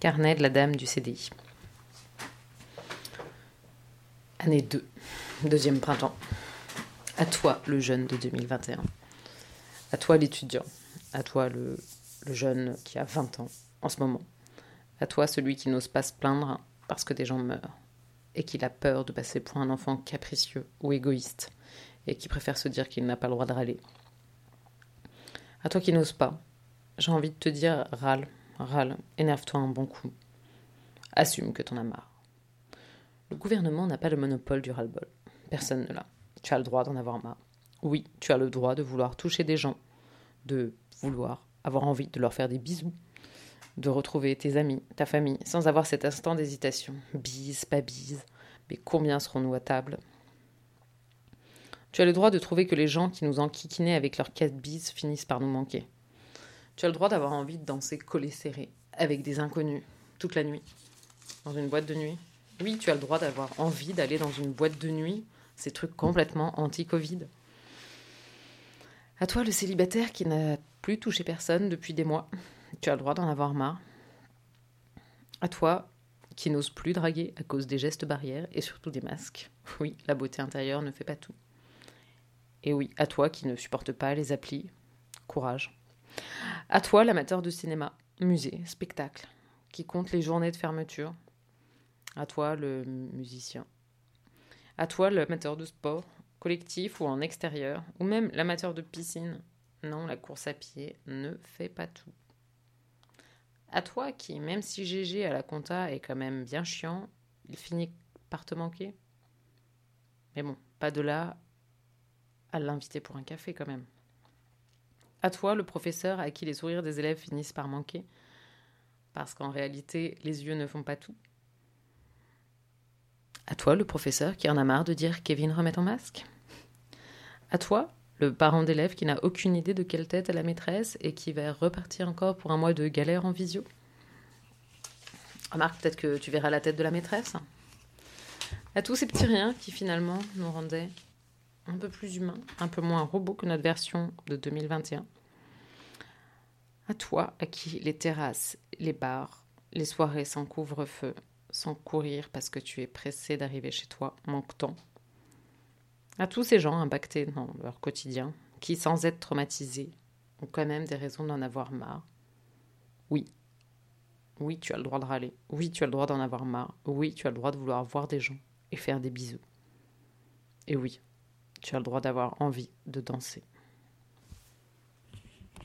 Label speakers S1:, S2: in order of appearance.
S1: Carnet de la dame du CDI. Année 2, deuxième printemps. À toi, le jeune de 2021. À toi, l'étudiant. À toi, le, jeune qui a 20 ans en ce moment. À toi, celui qui n'ose pas se plaindre parce que des gens meurent et qu'il a peur de passer pour un enfant capricieux ou égoïste et qui préfère se dire qu'il n'a pas le droit de râler. À toi qui n'oses pas, j'ai envie de te dire râle, râle, énerve-toi un bon coup. Assume que t'en as marre. Le gouvernement n'a pas le monopole du ras-le-bol. Personne ne l'a. Tu as le droit d'en avoir marre. Oui, tu as le droit de vouloir toucher des gens, de vouloir avoir envie de leur faire des bisous, de retrouver tes amis, ta famille, sans avoir cet instant d'hésitation. Bise, pas bise, mais combien serons-nous à table? Tu as le droit de trouver que les gens qui nous enquiquinaient avec leurs quatre bises finissent par nous manquer. Tu as le droit d'avoir envie de danser collé serré, avec des inconnus, toute la nuit, dans une boîte de nuit. Oui, tu as le droit d'avoir envie d'aller dans une boîte de nuit, ces trucs complètement anti-Covid. À toi, le célibataire qui n'a plus touché personne depuis des mois. Tu as le droit d'en avoir marre. À toi, qui n'ose plus draguer à cause des gestes barrières et surtout des masques. Oui, la beauté intérieure ne fait pas tout. Et oui, à toi qui ne supporte pas les applis. Courage. À toi, l'amateur de cinéma, musée, spectacle, qui compte les journées de fermeture. À toi, le musicien. À toi, l'amateur de sport, collectif ou en extérieur, ou même l'amateur de piscine. Non, la course à pied ne fait pas tout. À toi qui, même si GG à la compta est quand même bien chiant, il finit par te manquer. Mais bon, pas de là à l'inviter pour un café quand même. À toi, le professeur à qui les sourires des élèves finissent par manquer, parce qu'en réalité, les yeux ne font pas tout. À toi, le professeur qui en a marre de dire Kevin remet ton masque. À toi, le parent d'élève qui n'a aucune idée de quelle tête est la maîtresse et qui va repartir encore pour un mois de galère en visio. Remarque, peut-être que tu verras la tête de la maîtresse. À tous ces petits riens qui finalement nous rendaient un peu plus humains, un peu moins robots que notre version de 2021. À toi, à qui les terrasses, les bars, les soirées sans couvre-feu, sans courir parce que tu es pressé d'arriver chez toi, manque tant à tous ces gens impactés dans leur quotidien, qui, sans être traumatisés, ont quand même des raisons d'en avoir marre. Oui. Oui, tu as le droit de râler. Oui, tu as le droit d'en avoir marre. Oui, tu as le droit de vouloir voir des gens et faire des bisous. Et oui, tu as le droit d'avoir envie de danser.